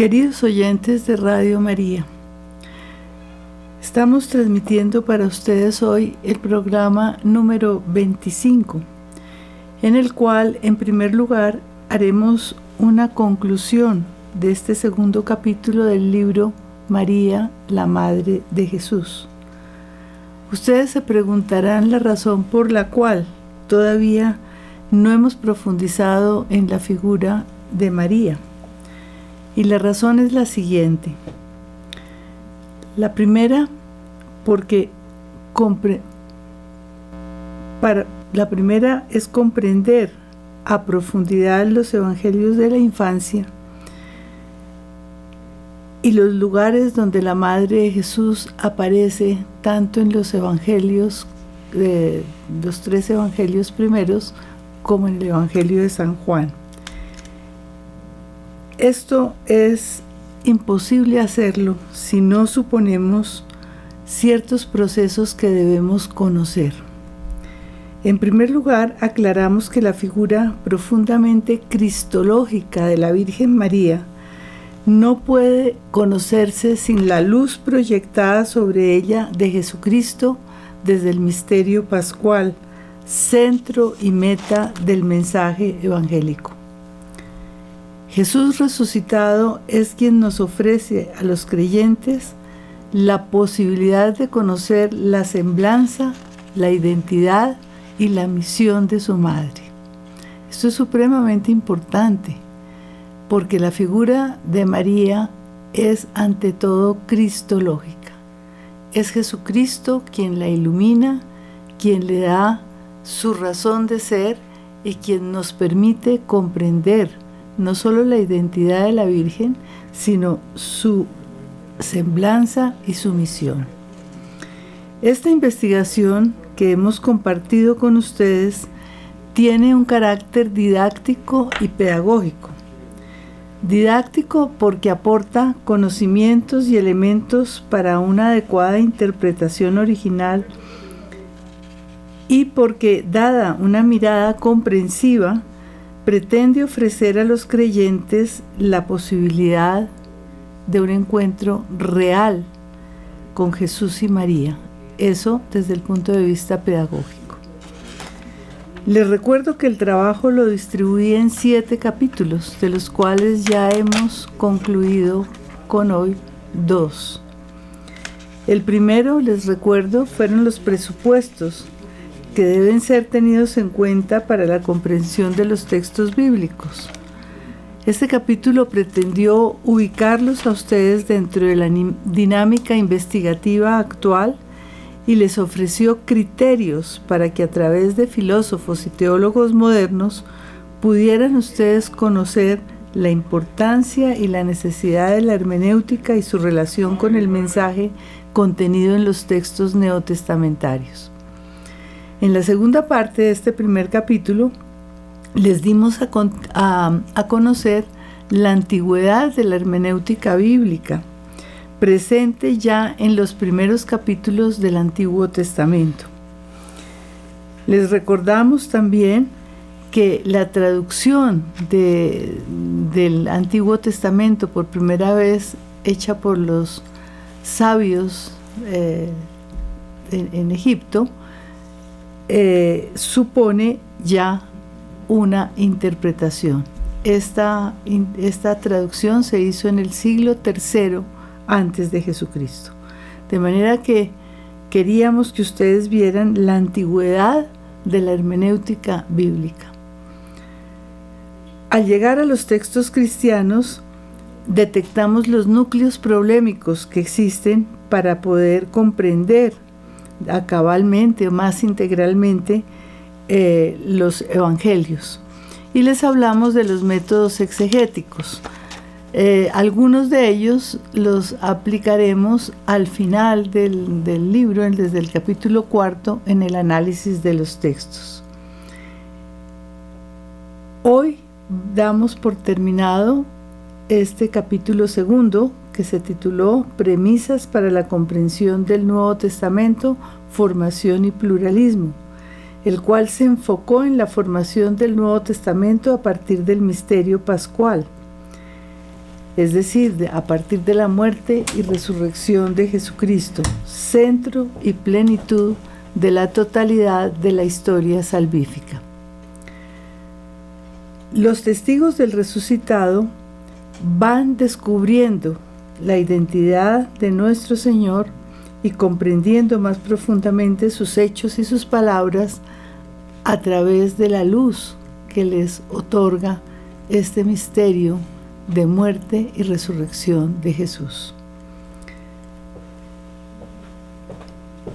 Queridos oyentes de Radio María, estamos transmitiendo para ustedes hoy el programa número 25, en el cual en primer lugar haremos una conclusión de este segundo capítulo del libro María, la Madre de Jesús. Ustedes se preguntarán la razón por la cual todavía no hemos profundizado en la figura de María. Y la razón es la siguiente. La primera, porque para, la primera es comprender a profundidad los evangelios de la infancia y los lugares donde la Madre de Jesús aparece tanto en los evangelios, de los tres evangelios primeros, como en el Evangelio de San Juan. Esto es imposible hacerlo si no suponemos ciertos procesos que debemos conocer. En primer lugar, aclaramos que la figura profundamente cristológica de la Virgen María no puede conocerse sin la luz proyectada sobre ella de Jesucristo desde el misterio pascual, centro y meta del mensaje evangélico. Jesús resucitado es quien nos ofrece a los creyentes la posibilidad de conocer la semblanza, la identidad y la misión de su madre. Esto es supremamente importante porque la figura de María es ante todo cristológica. Es Jesucristo quien la ilumina, quien le da su razón de ser y quien nos permite comprender no solo la identidad de la Virgen, sino su semblanza y su misión. Esta investigación que hemos compartido con ustedes tiene un carácter didáctico y pedagógico. Didáctico porque aporta conocimientos y elementos para una adecuada interpretación original y porque, dada una mirada comprensiva, pretende ofrecer a los creyentes la posibilidad de un encuentro real con Jesús y María. Eso desde el punto de vista pedagógico. Les recuerdo que el trabajo lo distribuí en siete capítulos, de los cuales ya hemos concluido con hoy dos. El primero, les recuerdo, fueron los presupuestos que deben ser tenidos en cuenta para la comprensión de los textos bíblicos. Este capítulo pretendió ubicarlos a ustedes dentro de la dinámica investigativa actual y les ofreció criterios para que a través de filósofos y teólogos modernos pudieran ustedes conocer la importancia y la necesidad de la hermenéutica y su relación con el mensaje contenido en los textos neotestamentarios. En la segunda parte de este primer capítulo les dimos a, conocer la antigüedad de la hermenéutica bíblica, presente ya en los primeros capítulos del Antiguo Testamento. Les recordamos también que la traducción del Antiguo Testamento por primera vez hecha por los sabios eh, en Egipto eh, supone ya una interpretación. Esta, esta traducción se hizo en el siglo III antes de Jesucristo. De manera que queríamos que ustedes vieran la antigüedad de la hermenéutica bíblica. Al llegar a los textos cristianos, detectamos los núcleos problemáticos que existen para poder comprender acabalmente o más integralmente eh, los evangelios. Y les hablamos de los métodos exegéticos. Eh, algunos de ellos los aplicaremos al final del, del libro, desde el capítulo cuarto, en el análisis de los textos. Hoy damos por terminado este capítulo segundo que se tituló Premisas para la comprensión del Nuevo Testamento, formación y pluralismo, el cual se enfocó en la formación del Nuevo Testamento a partir del misterio pascual. es decir, a partir de la muerte y resurrección de Jesucristo, centro y plenitud de la totalidad de la historia salvífica. Los testigos del resucitado van descubriendo la identidad de nuestro Señor y comprendiendo más profundamente sus hechos y sus palabras a través de la luz que les otorga este misterio de muerte y resurrección de Jesús.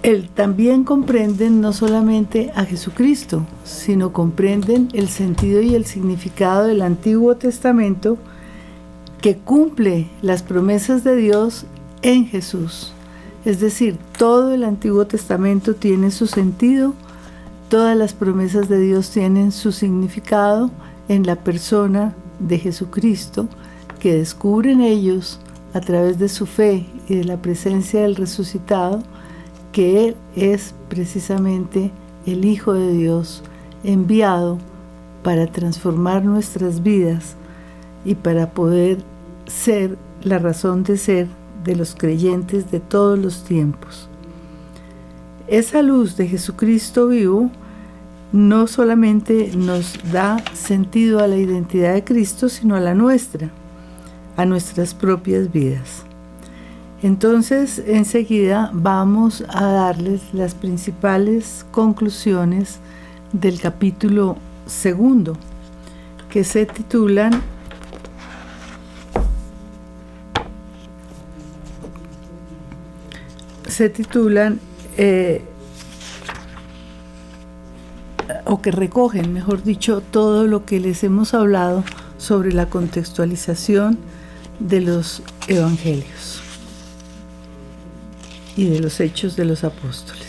Él también comprenden no solamente a Jesucristo, sino comprenden el sentido y el significado del Antiguo Testamento que cumple las promesas de Dios en Jesús. Es decir, todo el Antiguo Testamento tiene su sentido, todas las promesas de Dios tienen su significado en la persona de Jesucristo, que descubren ellos a través de su fe y de la presencia del resucitado, que Él es precisamente el Hijo de Dios enviado para transformar nuestras vidas y para poder ser la razón de ser de los creyentes de todos los tiempos. Esa luz de Jesucristo vivo no solamente nos da sentido a la identidad de Cristo, sino a la nuestra, a nuestras propias vidas. Entonces, enseguida vamos a darles las principales conclusiones del capítulo segundo, que se titulan se titulan eh, o que recogen, mejor dicho, todo lo que les hemos hablado sobre la contextualización de los evangelios y de los hechos de los apóstoles.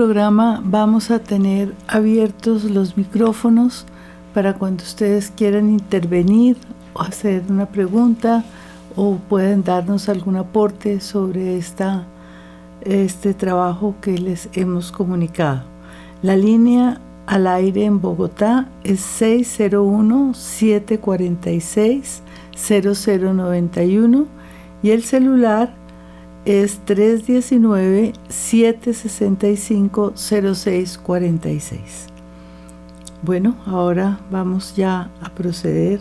Programa vamos a tener abiertos los micrófonos para cuando ustedes quieran intervenir o hacer una pregunta o pueden darnos algún aporte sobre esta, este trabajo que les hemos comunicado. La línea al aire en Bogotá es 601-746-0091 y el celular es 319-765-0646. Bueno, ahora vamos ya a proceder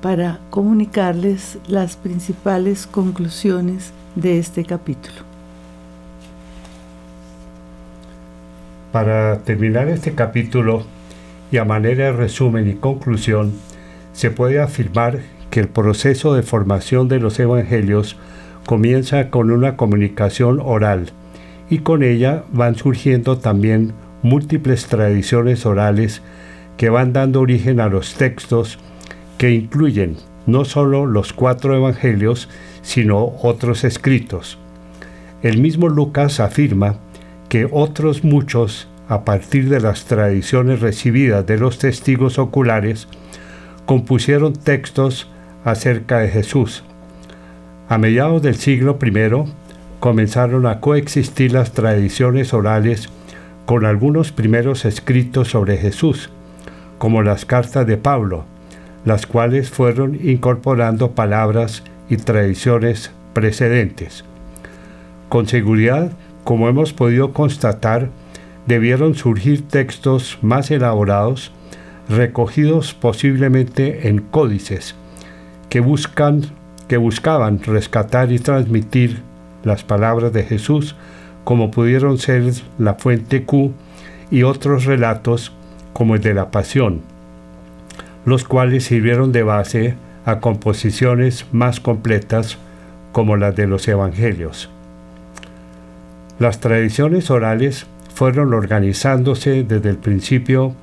para comunicarles las principales conclusiones de este capítulo. Para terminar este capítulo y a manera de resumen y conclusión, se puede afirmar que el proceso de formación de los evangelios comienza con una comunicación oral y con ella van surgiendo también múltiples tradiciones orales que van dando origen a los textos que incluyen no solo los cuatro evangelios, sino otros escritos. El mismo Lucas afirma que otros muchos, a partir de las tradiciones recibidas de los testigos oculares, compusieron textos acerca de Jesús, a mediados del siglo I, comenzaron a coexistir las tradiciones orales con algunos primeros escritos sobre Jesús, como las cartas de Pablo, las cuales fueron incorporando palabras y tradiciones precedentes. Con seguridad, como hemos podido constatar, debieron surgir textos más elaborados, recogidos posiblemente en códices, que, buscan, que buscaban rescatar y transmitir las palabras de Jesús, como pudieron ser la fuente Q y otros relatos como el de la Pasión, los cuales sirvieron de base a composiciones más completas como las de los Evangelios. Las tradiciones orales fueron organizándose desde el principio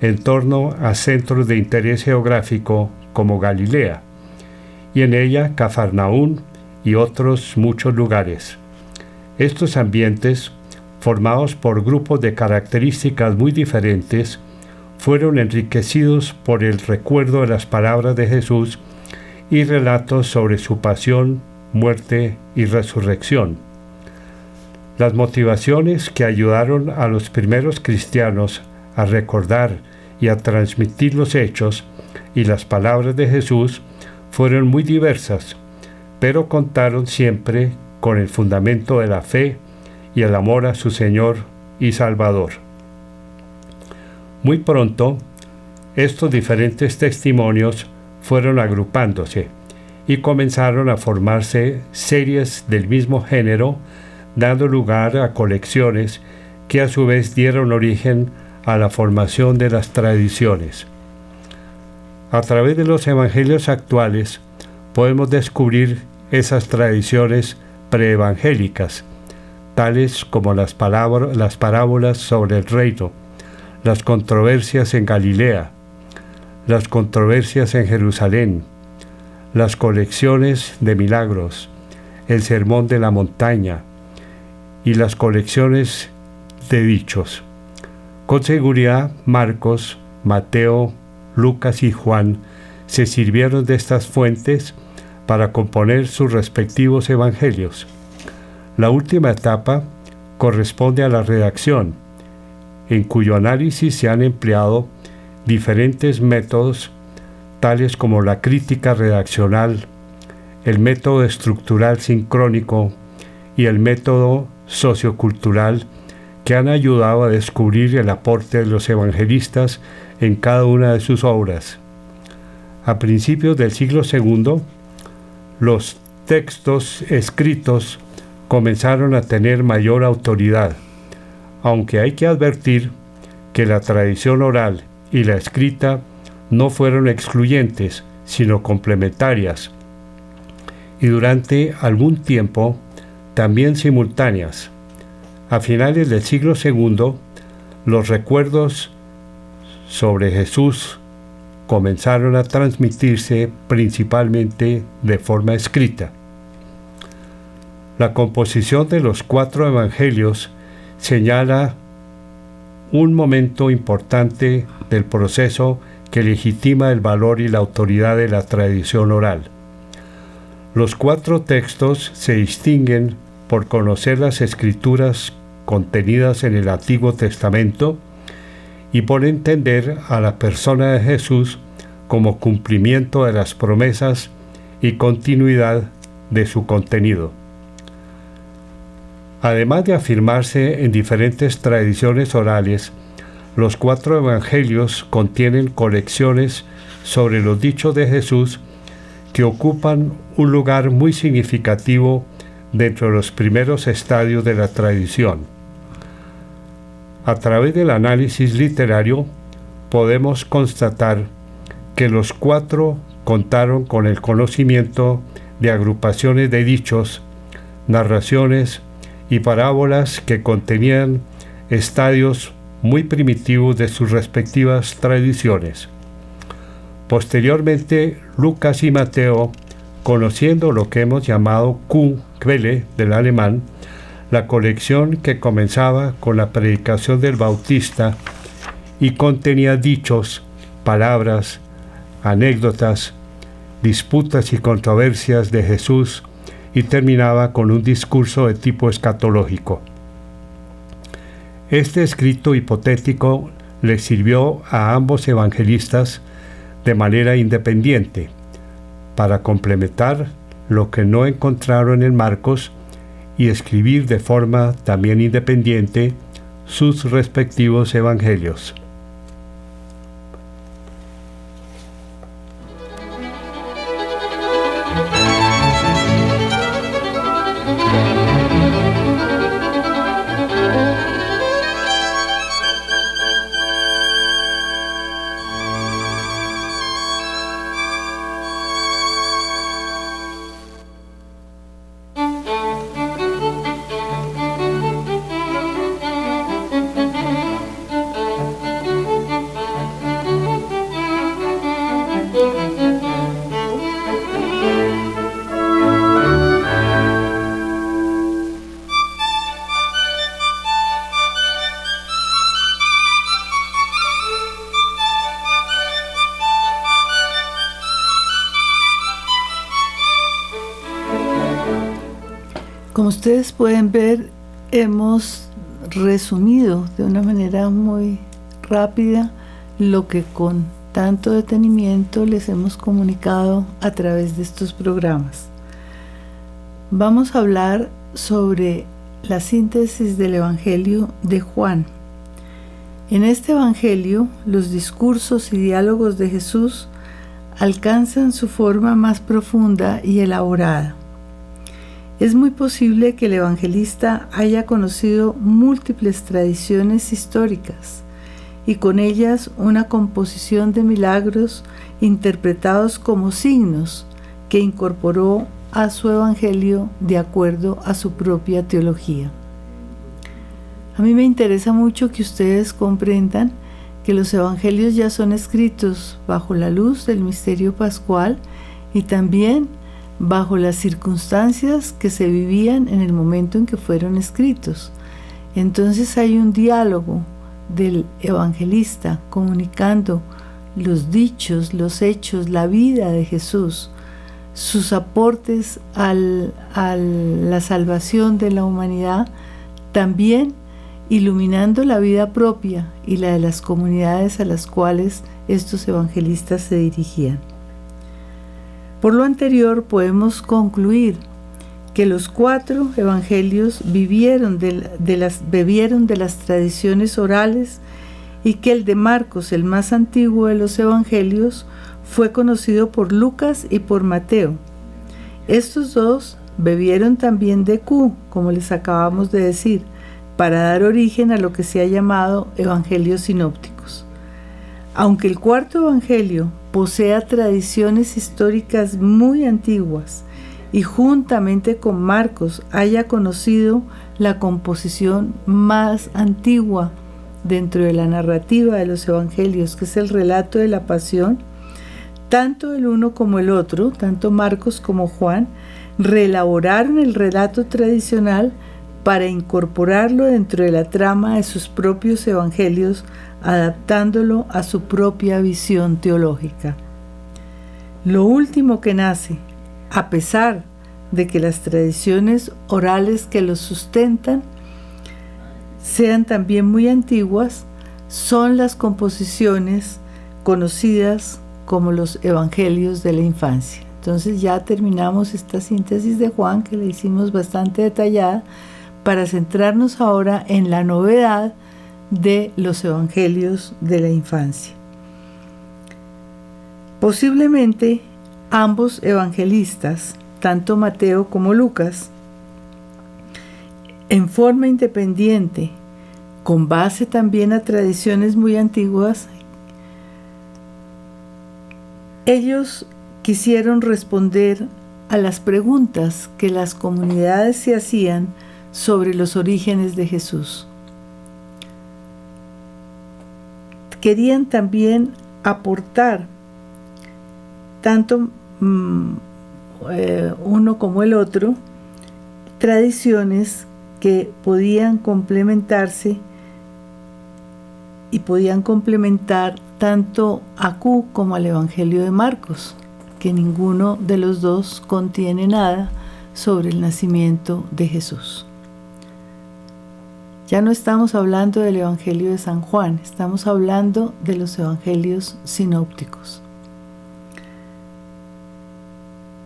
en torno a centros de interés geográfico como Galilea, y en ella Cafarnaún y otros muchos lugares. Estos ambientes, formados por grupos de características muy diferentes, fueron enriquecidos por el recuerdo de las palabras de Jesús y relatos sobre su pasión, muerte y resurrección. Las motivaciones que ayudaron a los primeros cristianos a recordar y a transmitir los hechos y las palabras de Jesús fueron muy diversas pero contaron siempre con el fundamento de la fe y el amor a su Señor y Salvador. Muy pronto, estos diferentes testimonios fueron agrupándose y comenzaron a formarse series del mismo género, dando lugar a colecciones que a su vez dieron origen a la formación de las tradiciones. A través de los evangelios actuales, podemos descubrir esas tradiciones preevangélicas, tales como las, las parábolas sobre el reino, las controversias en Galilea, las controversias en Jerusalén, las colecciones de milagros, el sermón de la montaña y las colecciones de dichos. Con seguridad, Marcos, Mateo, Lucas y Juan se sirvieron de estas fuentes para componer sus respectivos evangelios. La última etapa corresponde a la redacción, en cuyo análisis se han empleado diferentes métodos, tales como la crítica redaccional, el método estructural sincrónico y el método sociocultural, que han ayudado a descubrir el aporte de los evangelistas en cada una de sus obras. A principios del siglo II, los textos escritos comenzaron a tener mayor autoridad, aunque hay que advertir que la tradición oral y la escrita no fueron excluyentes, sino complementarias, y durante algún tiempo también simultáneas. A finales del siglo II, los recuerdos sobre Jesús comenzaron a transmitirse principalmente de forma escrita. La composición de los cuatro evangelios señala un momento importante del proceso que legitima el valor y la autoridad de la tradición oral. Los cuatro textos se distinguen por conocer las escrituras contenidas en el Antiguo Testamento, y por entender a la persona de Jesús como cumplimiento de las promesas y continuidad de su contenido. Además de afirmarse en diferentes tradiciones orales, los cuatro evangelios contienen colecciones sobre los dichos de Jesús que ocupan un lugar muy significativo dentro de los primeros estadios de la tradición. A través del análisis literario podemos constatar que los cuatro contaron con el conocimiento de agrupaciones de dichos, narraciones y parábolas que contenían estadios muy primitivos de sus respectivas tradiciones. Posteriormente, Lucas y Mateo, conociendo lo que hemos llamado Q, del alemán, la colección que comenzaba con la predicación del Bautista y contenía dichos, palabras, anécdotas, disputas y controversias de Jesús y terminaba con un discurso de tipo escatológico. Este escrito hipotético le sirvió a ambos evangelistas de manera independiente para complementar lo que no encontraron en Marcos y escribir de forma también independiente sus respectivos evangelios. Como ustedes pueden ver, hemos resumido de una manera muy rápida lo que con tanto detenimiento les hemos comunicado a través de estos programas. Vamos a hablar sobre la síntesis del Evangelio de Juan. En este Evangelio, los discursos y diálogos de Jesús alcanzan su forma más profunda y elaborada. Es muy posible que el evangelista haya conocido múltiples tradiciones históricas y con ellas una composición de milagros interpretados como signos que incorporó a su evangelio de acuerdo a su propia teología. A mí me interesa mucho que ustedes comprendan que los evangelios ya son escritos bajo la luz del misterio pascual y también bajo las circunstancias que se vivían en el momento en que fueron escritos. Entonces hay un diálogo del evangelista comunicando los dichos, los hechos, la vida de Jesús, sus aportes a la salvación de la humanidad, también iluminando la vida propia y la de las comunidades a las cuales estos evangelistas se dirigían. Por lo anterior podemos concluir que los cuatro evangelios vivieron de, las, bebieron de las tradiciones orales y que el de Marcos, el más antiguo de los evangelios, fue conocido por Lucas y por Mateo. Estos dos bebieron también de Q, como les acabamos de decir, para dar origen a lo que se ha llamado evangelios sinópticos. Aunque el cuarto evangelio posea tradiciones históricas muy antiguas y juntamente con Marcos haya conocido la composición más antigua dentro de la narrativa de los evangelios, que es el relato de la pasión, tanto el uno como el otro, tanto Marcos como Juan, reelaboraron el relato tradicional para incorporarlo dentro de la trama de sus propios evangelios adaptándolo a su propia visión teológica. Lo último que nace, a pesar de que las tradiciones orales que lo sustentan sean también muy antiguas, son las composiciones conocidas como los evangelios de la infancia. Entonces ya terminamos esta síntesis de Juan que le hicimos bastante detallada para centrarnos ahora en la novedad de los evangelios de la infancia. Posiblemente ambos evangelistas, tanto Mateo como Lucas, en forma independiente, con base también a tradiciones muy antiguas, ellos quisieron responder a las preguntas que las comunidades se hacían sobre los orígenes de Jesús. Querían también aportar tanto mm, eh, uno como el otro tradiciones que podían complementarse y podían complementar tanto a Q como al Evangelio de Marcos, que ninguno de los dos contiene nada sobre el nacimiento de Jesús. Ya no estamos hablando del Evangelio de San Juan, estamos hablando de los Evangelios sinópticos.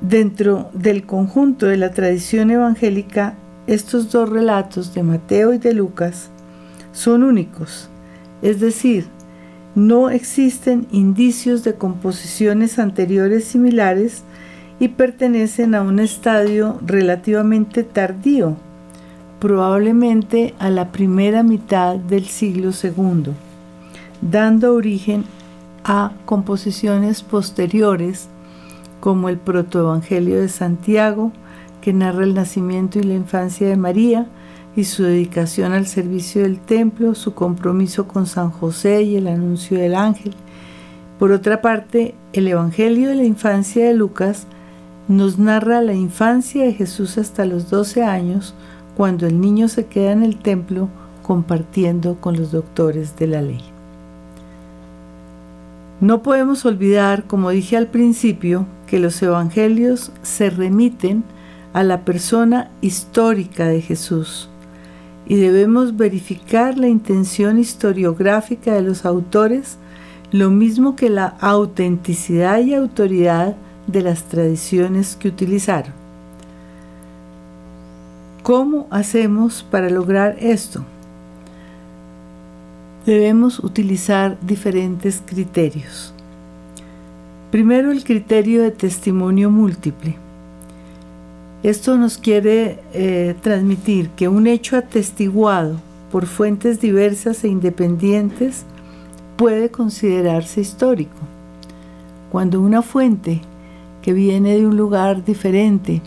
Dentro del conjunto de la tradición evangélica, estos dos relatos de Mateo y de Lucas son únicos, es decir, no existen indicios de composiciones anteriores similares y pertenecen a un estadio relativamente tardío probablemente a la primera mitad del siglo II, dando origen a composiciones posteriores como el protoevangelio de Santiago, que narra el nacimiento y la infancia de María y su dedicación al servicio del templo, su compromiso con San José y el anuncio del ángel. Por otra parte, el Evangelio de la infancia de Lucas nos narra la infancia de Jesús hasta los 12 años, cuando el niño se queda en el templo compartiendo con los doctores de la ley. No podemos olvidar, como dije al principio, que los evangelios se remiten a la persona histórica de Jesús y debemos verificar la intención historiográfica de los autores, lo mismo que la autenticidad y autoridad de las tradiciones que utilizaron. ¿Cómo hacemos para lograr esto? Debemos utilizar diferentes criterios. Primero, el criterio de testimonio múltiple. Esto nos quiere eh, transmitir que un hecho atestiguado por fuentes diversas e independientes puede considerarse histórico. Cuando una fuente que viene de un lugar diferente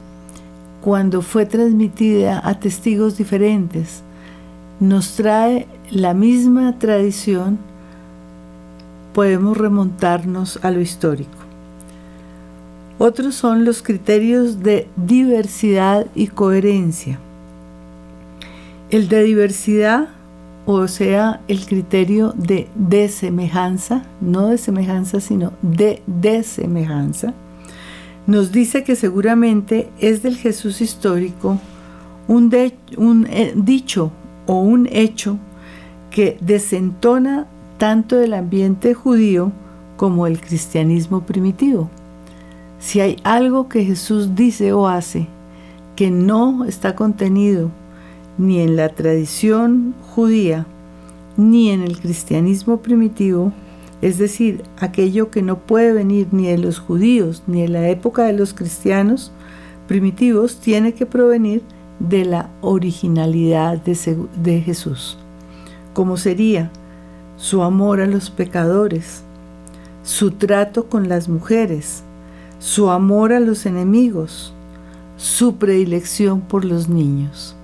cuando fue transmitida a testigos diferentes, nos trae la misma tradición, podemos remontarnos a lo histórico. Otros son los criterios de diversidad y coherencia. El de diversidad, o sea, el criterio de desemejanza, no de semejanza, sino de desemejanza, nos dice que seguramente es del Jesús histórico un, eh, dicho o un hecho que desentona tanto el ambiente judío como el cristianismo primitivo. Si hay algo que Jesús dice o hace que no está contenido ni en la tradición judía ni en el cristianismo primitivo, es decir, aquello que no puede venir ni de los judíos ni de la época de los cristianos primitivos, tiene que provenir de la originalidad de, Jesús, como sería su amor a los pecadores, su trato con las mujeres, su amor a los enemigos, su predilección por los niños.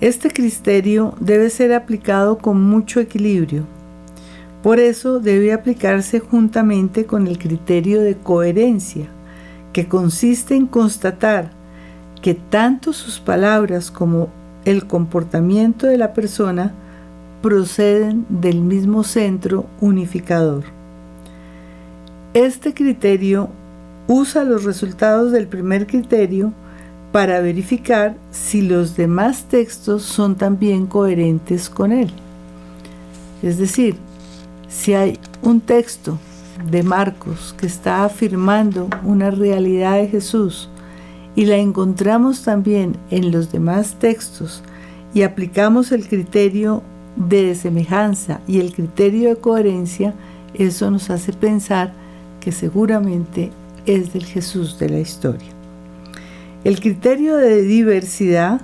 Este criterio debe ser aplicado con mucho equilibrio por eso debe aplicarse juntamente con el criterio de coherencia, que consiste en constatar que tanto sus palabras como el comportamiento de la persona proceden del mismo centro unificador. Este criterio usa los resultados del primer criterio para verificar si los demás textos son también coherentes con él. Es decir, si hay un texto de Marcos que está afirmando una realidad de Jesús y la encontramos también en los demás textos y aplicamos el criterio de semejanza y el criterio de coherencia, eso nos hace pensar que seguramente es del Jesús de la historia. El criterio de diversidad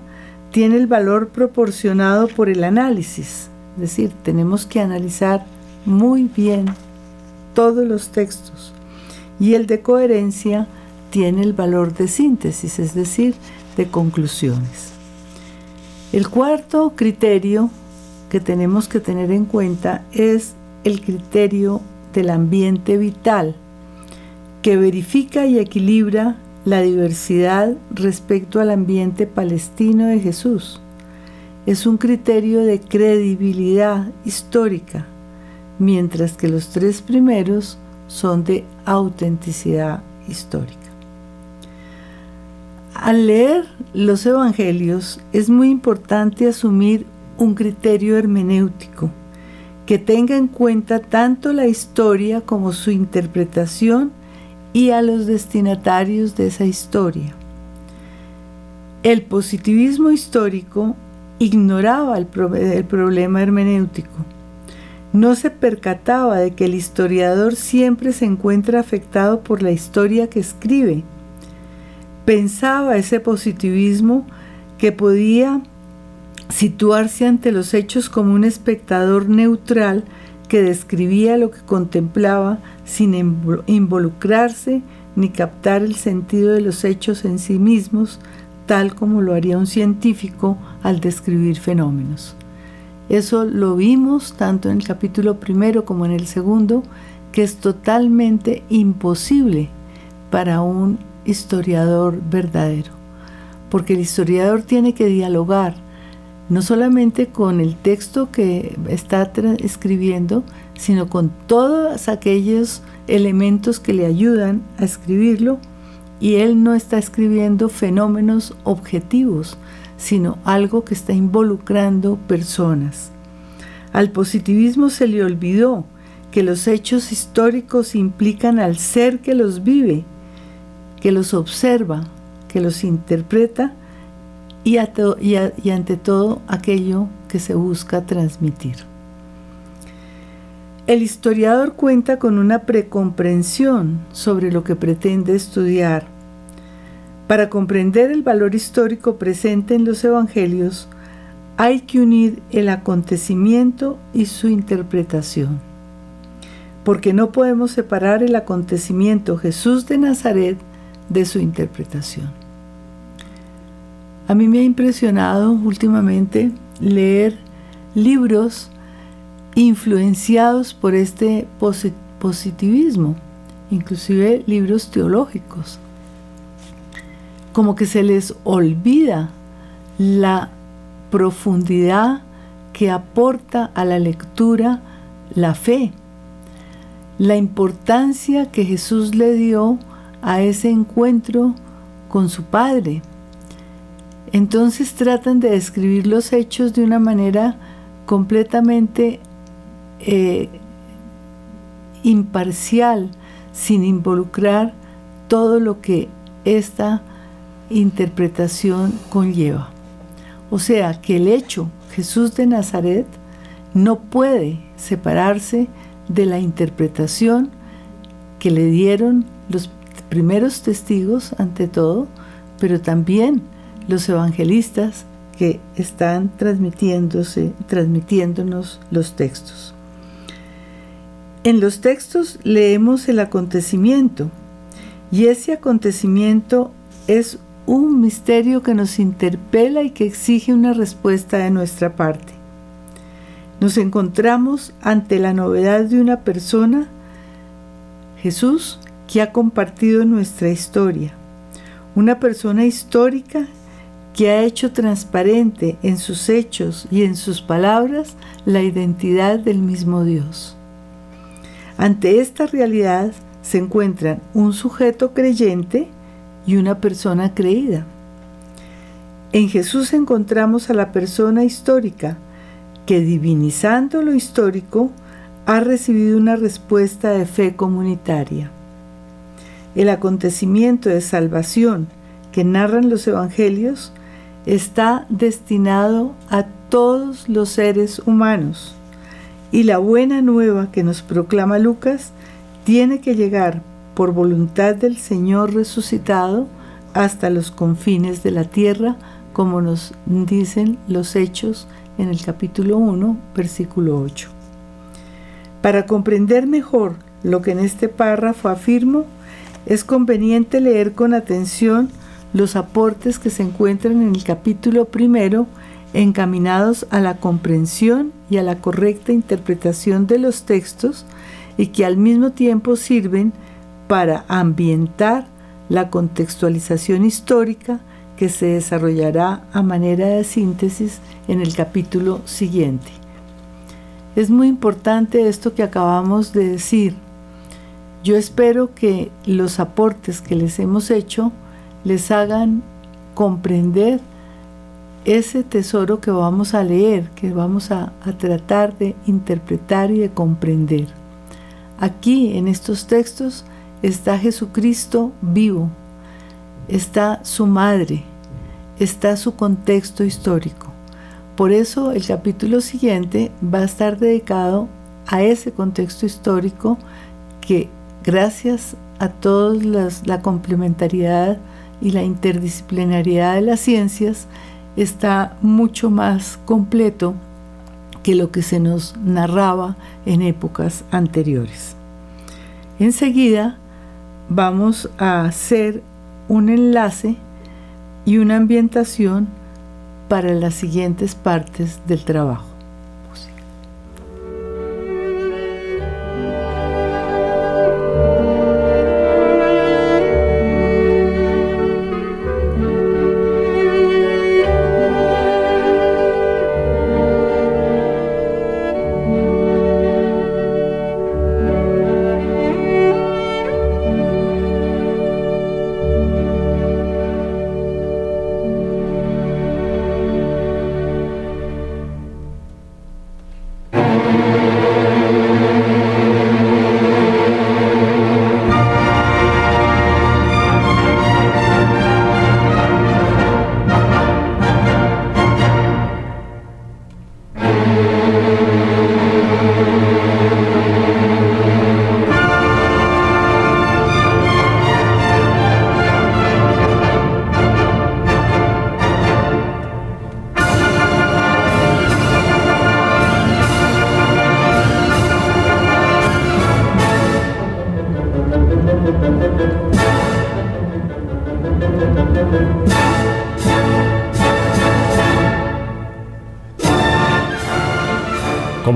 tiene el valor proporcionado por el análisis, es decir, tenemos que analizar muy bien todos los textos y el de coherencia tiene el valor de síntesis, es decir, de conclusiones. El cuarto criterio que tenemos que tener en cuenta es el criterio del ambiente vital, que verifica y equilibra la diversidad respecto al ambiente palestino de Jesús. Es un criterio de credibilidad histórica mientras que los tres primeros son de autenticidad histórica. Al leer los evangelios es muy importante asumir un criterio hermenéutico que tenga en cuenta tanto la historia como su interpretación y a los destinatarios de esa historia. El positivismo histórico ignoraba el, problema hermenéutico. No se percataba de que el historiador siempre se encuentra afectado por la historia que escribe. Pensaba ese positivismo que podía situarse ante los hechos como un espectador neutral que describía lo que contemplaba sin involucrarse ni captar el sentido de los hechos en sí mismos, tal como lo haría un científico al describir fenómenos. Eso lo vimos tanto en el capítulo primero como en el segundo, que es totalmente imposible para un historiador verdadero, porque el historiador tiene que dialogar no solamente con el texto que está escribiendo, sino con todos aquellos elementos que le ayudan a escribirlo, y él no está escribiendo fenómenos objetivos, sino algo que está involucrando personas. Al positivismo se le olvidó que los hechos históricos implican al ser que los vive, que los observa, que los interpreta y, ante todo aquello que se busca transmitir. El historiador cuenta con una precomprensión sobre lo que pretende estudiar. Para comprender el valor histórico presente en los evangelios, hay que unir el acontecimiento y su interpretación. Porque no podemos separar el acontecimiento Jesús de Nazaret de su interpretación. A mí me ha impresionado últimamente leer libros influenciados por este positivismo, inclusive libros teológicos. Como que se les olvida la profundidad que aporta a la lectura la fe, la importancia que Jesús le dio a ese encuentro con su Padre. Entonces tratan de describir los hechos de una manera completamente eh, imparcial, sin involucrar todo lo que esta interpretación conlleva. O sea que el hecho Jesús de Nazaret no puede separarse de la interpretación que le dieron los primeros testigos ante todo, pero también los evangelistas que están transmitiéndose, transmitiéndonos los textos. En los textos leemos el acontecimiento y ese acontecimiento es un misterio que nos interpela y que exige una respuesta de nuestra parte. Nos encontramos ante la novedad de una persona, Jesús, que ha compartido nuestra historia, una persona histórica que ha hecho transparente en sus hechos y en sus palabras la identidad del mismo Dios. Ante esta realidad se encuentran un sujeto creyente y una persona creída. En Jesús encontramos a la persona histórica que divinizando lo histórico ha recibido una respuesta de fe comunitaria. El acontecimiento de salvación que narran los evangelios está destinado a todos los seres humanos. Y la buena nueva que nos proclama Lucas tiene que llegar por voluntad del Señor resucitado hasta los confines de la tierra, como nos dicen los hechos en el capítulo 1, versículo 8. Para comprender mejor lo que en este párrafo afirmo, es conveniente leer con atención los aportes que se encuentran en el capítulo primero encaminados a la comprensión y a la correcta interpretación de los textos y que al mismo tiempo sirven para ambientar la contextualización histórica que se desarrollará a manera de síntesis en el capítulo siguiente. Es muy importante esto que acabamos de decir. Yo espero que los aportes que les hemos hecho les hagan comprender ese tesoro que vamos a leer, que vamos a, tratar de interpretar y de comprender. Aquí en estos textos está Jesucristo vivo, está su madre, está su contexto histórico. Por eso el capítulo siguiente va a estar dedicado a ese contexto histórico que gracias a toda la complementariedad y la interdisciplinariedad de las ciencias está mucho más completo que lo que se nos narraba en épocas anteriores. Enseguida vamos a hacer un enlace y una ambientación para las siguientes partes del trabajo.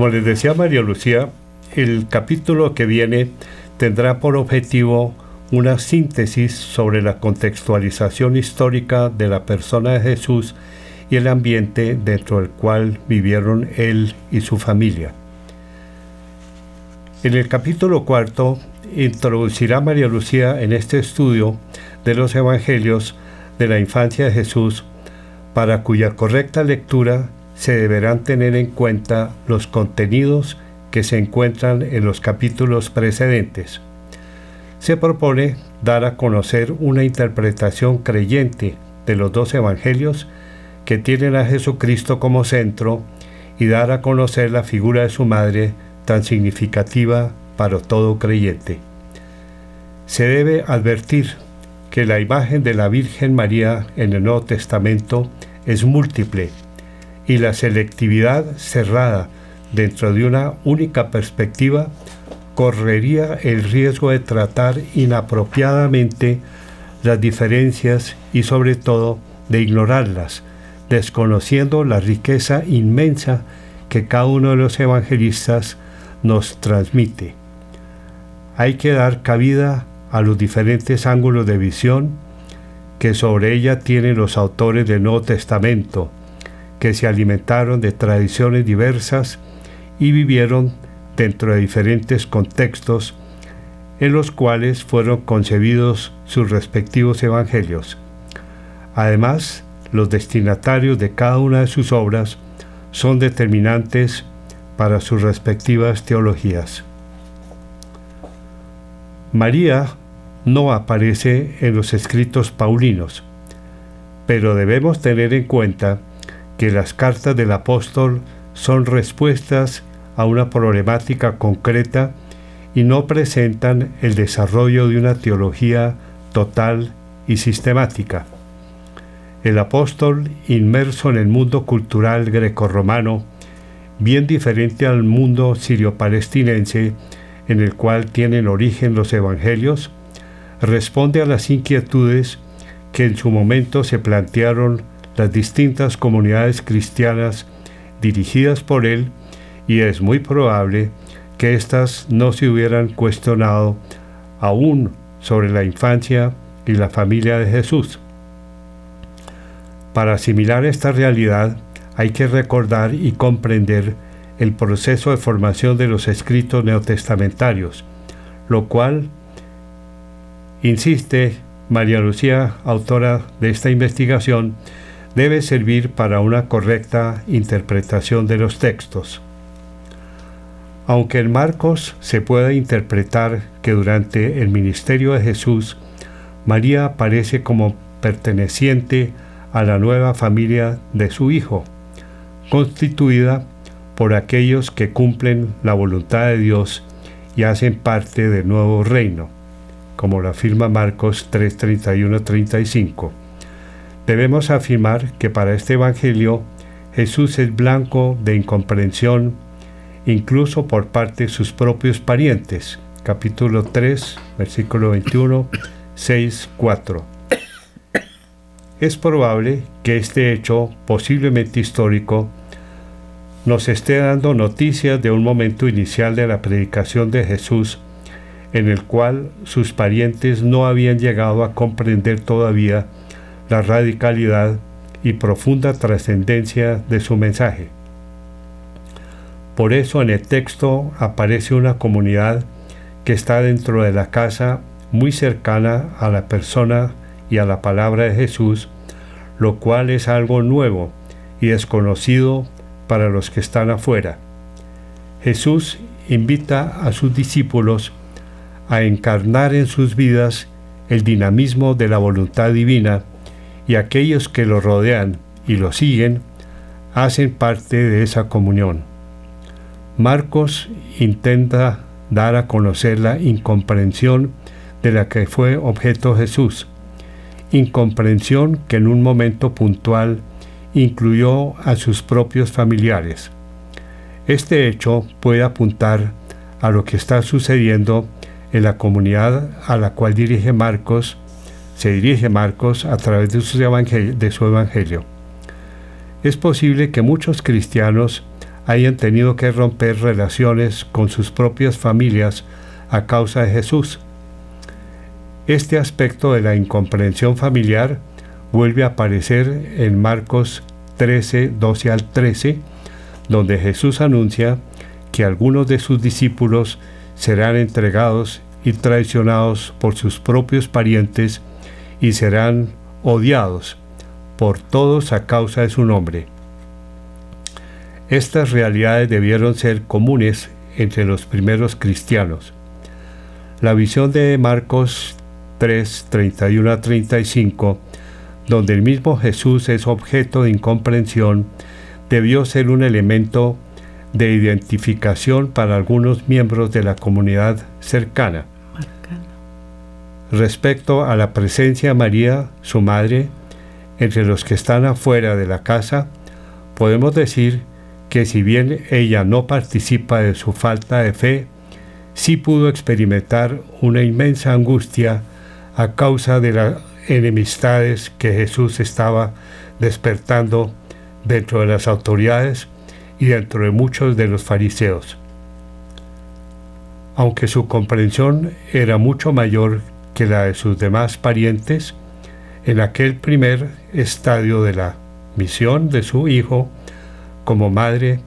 Como les decía María Lucía, el capítulo que viene tendrá por objetivo una síntesis sobre la contextualización histórica de la persona de Jesús y el ambiente dentro del cual vivieron él y su familia. En el capítulo cuarto introducirá María Lucía en este estudio de los Evangelios de la infancia de Jesús, para cuya correcta lectura se deberán tener en cuenta los contenidos que se encuentran en los capítulos precedentes. Se propone dar a conocer una interpretación creyente de los dos evangelios que tienen a Jesucristo como centro y dar a conocer la figura de su madre tan significativa para todo creyente. Se debe advertir que la imagen de la Virgen María en el Nuevo Testamento es múltiple y la selectividad cerrada dentro de una única perspectiva correría el riesgo de tratar inapropiadamente las diferencias y sobre todo de ignorarlas, desconociendo la riqueza inmensa que cada uno de los evangelistas nos transmite. Hay que dar cabida a los diferentes ángulos de visión que sobre ella tienen los autores del Nuevo Testamento, que se alimentaron de tradiciones diversas y vivieron dentro de diferentes contextos en los cuales fueron concebidos sus respectivos evangelios. Además, los destinatarios de cada una de sus obras son determinantes para sus respectivas teologías. María no aparece en los escritos paulinos, pero debemos tener en cuenta las cartas del apóstol son respuestas a una problemática concreta y no presentan el desarrollo de una teología total y sistemática. El apóstol, inmerso en el mundo cultural grecorromano, bien diferente al mundo sirio-palestinense en el cual tienen origen los evangelios, responde a las inquietudes que en su momento se plantearon las distintas comunidades cristianas dirigidas por él y es muy probable que éstas no se hubieran cuestionado aún sobre la infancia y la familia de Jesús. Para asimilar esta realidad hay que recordar y comprender el proceso de formación de los escritos neotestamentarios, lo cual insiste María Lucía, autora de esta investigación, debe servir para una correcta interpretación de los textos. Aunque en Marcos se puede interpretar que durante el ministerio de Jesús, María aparece como perteneciente a la nueva familia de su Hijo, constituida por aquellos que cumplen la voluntad de Dios y hacen parte del nuevo reino, como lo afirma Marcos 3:31-35. Debemos afirmar que para este Evangelio Jesús es blanco de incomprensión, incluso por parte de sus propios parientes. Capítulo 3, versículo 21, 6, 4. Es probable que este hecho, posiblemente histórico, nos esté dando noticias de un momento inicial de la predicación de Jesús, en el cual sus parientes no habían llegado a comprender todavía la radicalidad y profunda trascendencia de su mensaje. Por eso en el texto aparece una comunidad que está dentro de la casa muy cercana a la persona y a la palabra de Jesús, lo cual es algo nuevo y desconocido para los que están afuera. Jesús invita a sus discípulos a encarnar en sus vidas el dinamismo de la voluntad divina y aquellos que lo rodean y lo siguen hacen parte de esa comunión. Marcos intenta dar a conocer la incomprensión de la que fue objeto Jesús, incomprensión que en un momento puntual incluyó a sus propios familiares. Este hecho puede apuntar a lo que está sucediendo en la comunidad a la cual dirige Marcos se dirige Marcos a través de su, evangelio, Es posible que muchos cristianos hayan tenido que romper relaciones con sus propias familias a causa de Jesús. Este aspecto de la incomprensión familiar vuelve a aparecer en Marcos 13, 12 al 13, donde Jesús anuncia que algunos de sus discípulos serán entregados y traicionados por sus propios parientes y serán odiados por todos a causa de su nombre. Estas realidades debieron ser comunes entre los primeros cristianos. La visión de Marcos 3, 31 a 35, donde el mismo Jesús es objeto de incomprensión, debió ser un elemento de identificación para algunos miembros de la comunidad cercana. Respecto a la presencia de María, su madre, entre los que están afuera de la casa, podemos decir que si bien ella no participa de su falta de fe, sí pudo experimentar una inmensa angustia a causa de las enemistades que Jesús estaba despertando dentro de las autoridades y dentro de muchos de los fariseos. Aunque su comprensión era mucho mayor que la de sus demás parientes en aquel primer estadio de la misión de su hijo, como madre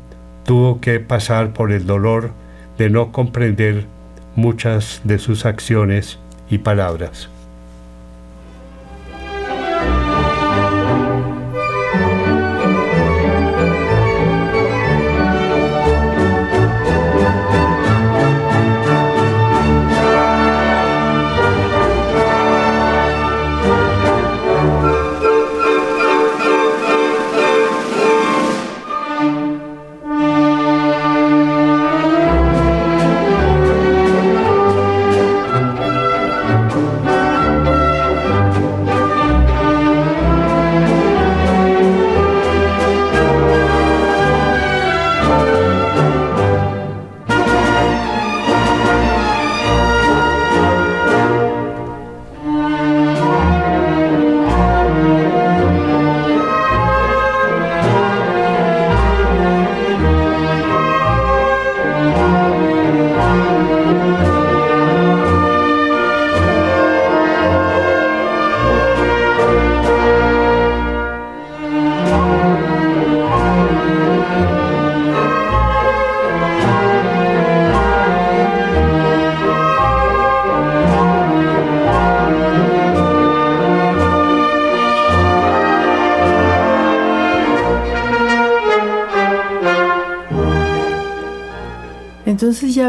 tuvo que pasar por el dolor de no comprender muchas de sus acciones y palabras.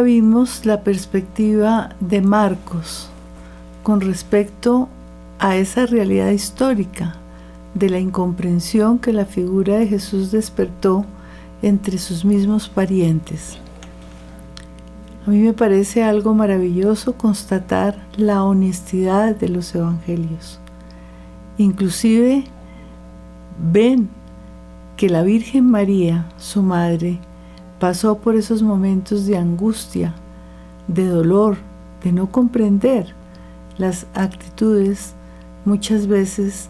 Vimos la perspectiva de Marcos con respecto a esa realidad histórica de la incomprensión que la figura de Jesús despertó entre sus mismos parientes. A mí me parece algo maravilloso constatar la honestidad de los evangelios. Inclusive ven que la Virgen María, su madre, pasó por esos momentos de angustia, de dolor, de no comprender las actitudes muchas veces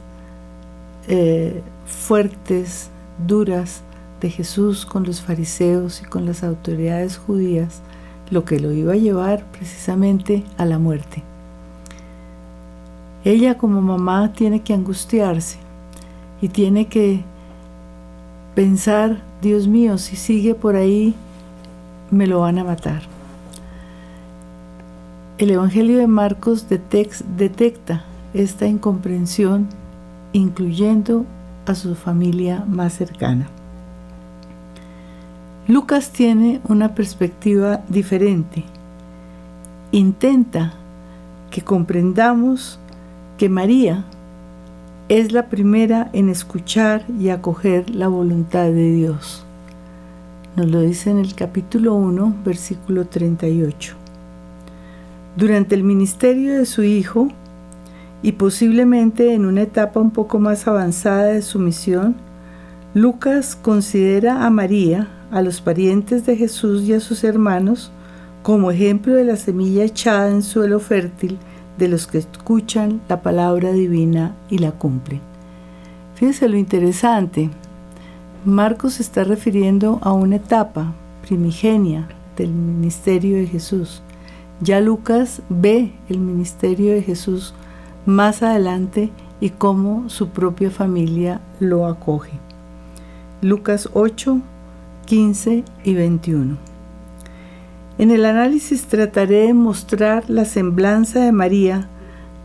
eh, fuertes, duras de Jesús con los fariseos y con las autoridades judías, lo que lo iba a llevar precisamente a la muerte. Ella como mamá tiene que angustiarse y tiene que pensar, Dios mío, si sigue por ahí, me lo van a matar. El Evangelio de Marcos detecta esta incomprensión, incluyendo a su familia más cercana. Lucas tiene una perspectiva diferente. Intenta que comprendamos que María es la primera en escuchar y acoger la voluntad de Dios. Nos lo dice en el capítulo 1, versículo 38. Durante el ministerio de su hijo, y posiblemente en una etapa un poco más avanzada de su misión, Lucas considera a María, a los parientes de Jesús y a sus hermanos como ejemplo de la semilla echada en suelo fértil de los que escuchan la palabra divina y la cumplen. Fíjense lo interesante. Marcos está refiriendo a una etapa primigenia del ministerio de Jesús. Ya Lucas ve el ministerio de Jesús más adelante y cómo su propia familia lo acoge. Lucas 8, 15 y 21. En el análisis trataré de mostrar la semblanza de María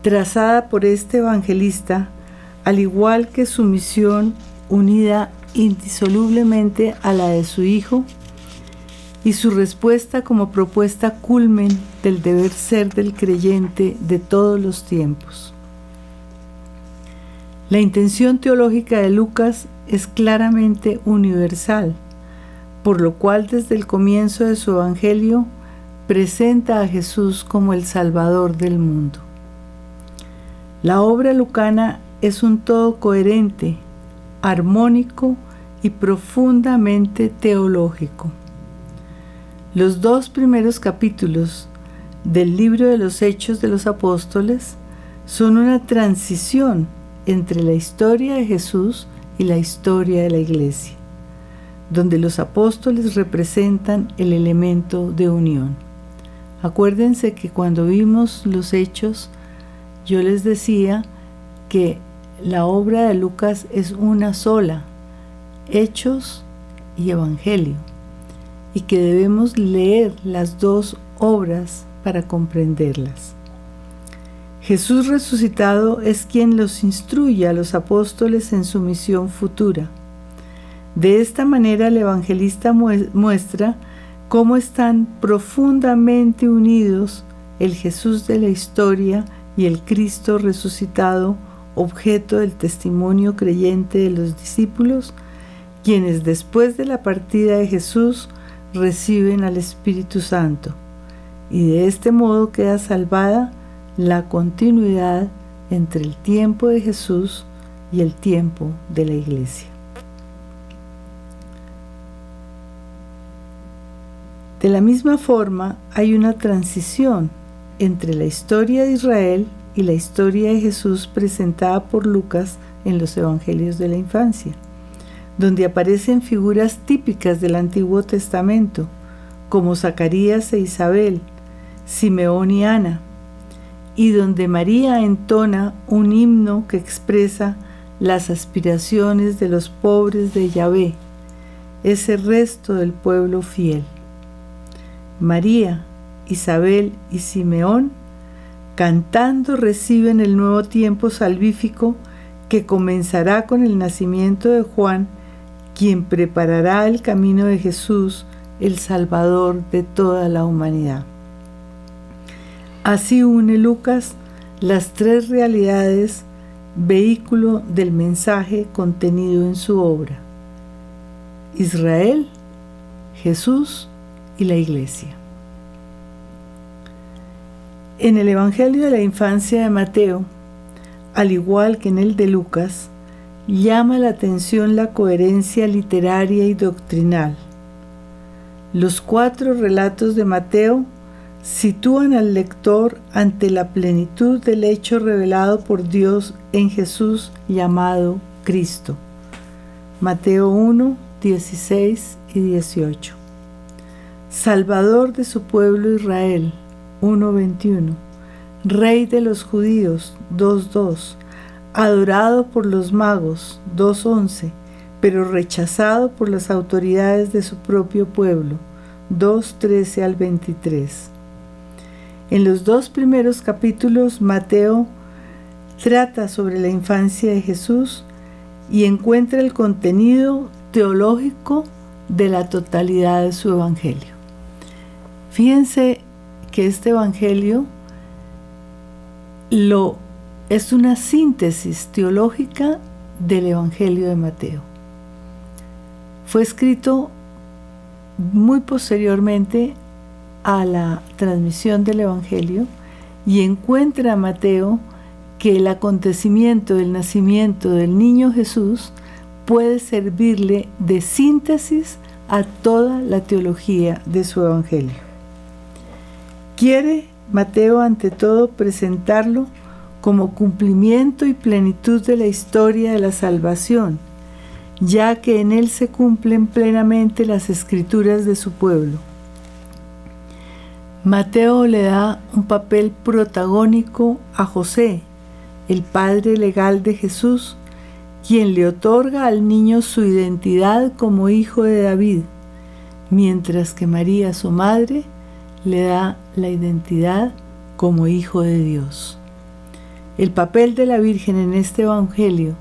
trazada por este evangelista, al igual que su misión unida indisolublemente a la de su Hijo y su respuesta como propuesta culmen del deber ser del creyente de todos los tiempos. La intención teológica de Lucas es claramente universal, por lo cual desde el comienzo de su Evangelio presenta a Jesús como el Salvador del mundo. La obra lucana es un todo coherente, armónico y profundamente teológico. Los dos primeros capítulos del libro de los Hechos de los Apóstoles son una transición entre la historia de Jesús y la historia de la iglesia, donde los apóstoles representan el elemento de unión. Acuérdense que cuando vimos los hechos, yo les decía que la obra de Lucas es una sola, hechos y evangelio, y que debemos leer las dos obras para comprenderlas. Jesús resucitado es quien los instruye a los apóstoles en su misión futura. De esta manera el evangelista muestra cómo están profundamente unidos el Jesús de la historia y el Cristo resucitado, objeto del testimonio creyente de los discípulos, quienes después de la partida de Jesús reciben al Espíritu Santo, y de este modo queda salvada la continuidad entre el tiempo de Jesús y el tiempo de la iglesia. De la misma forma, hay una transición entre la historia de Israel y la historia de Jesús presentada por Lucas en los Evangelios de la Infancia, donde aparecen figuras típicas del Antiguo Testamento, como Zacarías e Isabel, Simeón y Ana, y donde María entona un himno que expresa las aspiraciones de los pobres de Yahvé, ese resto del pueblo fiel. María, Isabel y Simeón, cantando reciben el nuevo tiempo salvífico que comenzará con el nacimiento de Juan, quien preparará el camino de Jesús el Salvador de toda la humanidad. Así une Lucas las tres realidades, vehículo del mensaje contenido en su obra. Israel, Jesús y la Iglesia. En el Evangelio de la infancia de Mateo, al igual que en el de Lucas, llama la atención la coherencia literaria y doctrinal. Los cuatro relatos de Mateo sitúan al lector ante la plenitud del hecho revelado por Dios en Jesús llamado Cristo. Mateo 1, 16 y 18. Salvador de su pueblo Israel 1.21. Rey de los judíos 2.2 adorado por los magos, 2.11, pero rechazado por las autoridades de su propio pueblo, 2.13 al 23. En los dos primeros capítulos, Mateo trata sobre la infancia de Jesús y encuentra el contenido teológico de la totalidad de su evangelio. Fíjense que este evangelio lo es una síntesis teológica del Evangelio de Mateo. Fue escrito muy posteriormente a la transmisión del Evangelio y encuentra a Mateo que el acontecimiento del nacimiento del niño Jesús puede servirle de síntesis a toda la teología de su Evangelio. Quiere Mateo ante todo presentarlo como cumplimiento y plenitud de la historia de la salvación, ya que en él se cumplen plenamente las escrituras de su pueblo. Mateo le da un papel protagónico a José, el padre legal de Jesús, quien le otorga al niño su identidad como hijo de David, mientras que María, su madre, le da la identidad como hijo de Dios. El papel de la Virgen en este Evangelio,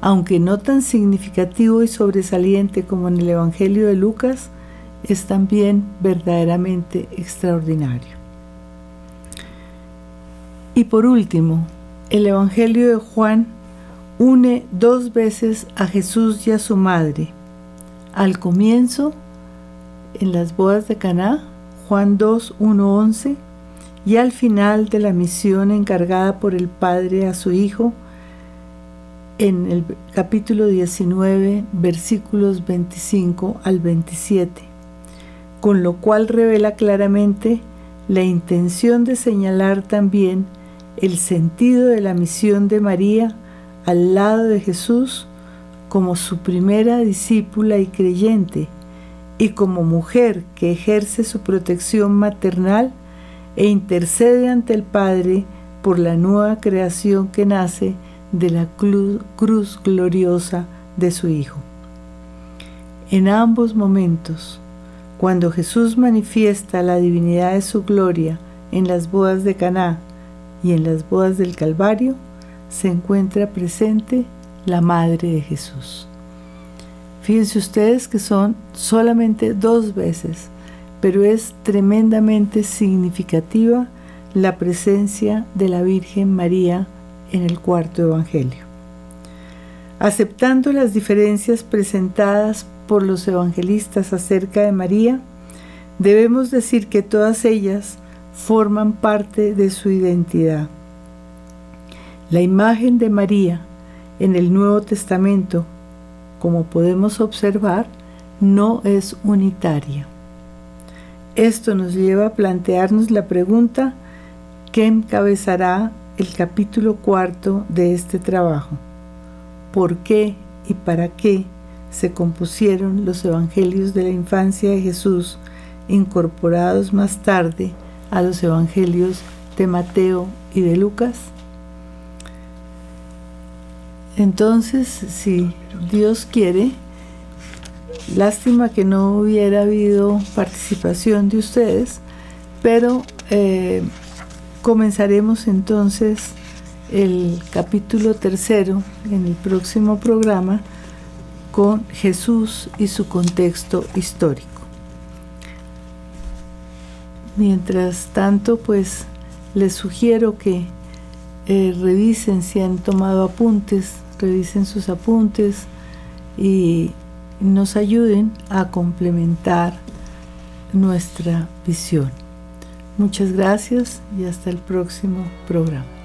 aunque no tan significativo y sobresaliente como en el Evangelio de Lucas, es también verdaderamente extraordinario. Y por último, el Evangelio de Juan une dos veces a Jesús y a su madre. Al comienzo, en las bodas de Caná, Juan 2, 1, 11, y al final de la misión encargada por el Padre a su Hijo, en el capítulo 19, versículos 25 al 27, con lo cual revela claramente la intención de señalar también el sentido de la misión de María al lado de Jesús como su primera discípula y creyente, y como mujer que ejerce su protección maternal e intercede ante el Padre por la nueva creación que nace de la cruz gloriosa de su Hijo. En ambos momentos, cuando Jesús manifiesta la divinidad de su gloria en las bodas de Caná y en las bodas del Calvario, se encuentra presente la Madre de Jesús. Fíjense ustedes que son solamente dos veces pero es tremendamente significativa la presencia de la Virgen María en el cuarto Evangelio. Aceptando las diferencias presentadas por los evangelistas acerca de María, debemos decir que todas ellas forman parte de su identidad. La imagen de María en el Nuevo Testamento, como podemos observar, no es unitaria. Esto nos lleva a plantearnos la pregunta que encabezará el capítulo cuarto de este trabajo. ¿Por qué y para qué se compusieron los evangelios de la infancia de Jesús, incorporados más tarde a los evangelios de Mateo y de Lucas? Entonces, si Dios quiere, Lástima que no hubiera habido participación de ustedes, pero eh, comenzaremos entonces el capítulo tercero en el próximo programa con Jesús y su contexto histórico. Mientras tanto, pues les sugiero que eh, revisen si han tomado apuntes, revisen sus apuntes y nos ayuden a complementar nuestra visión. Muchas gracias y hasta el próximo programa.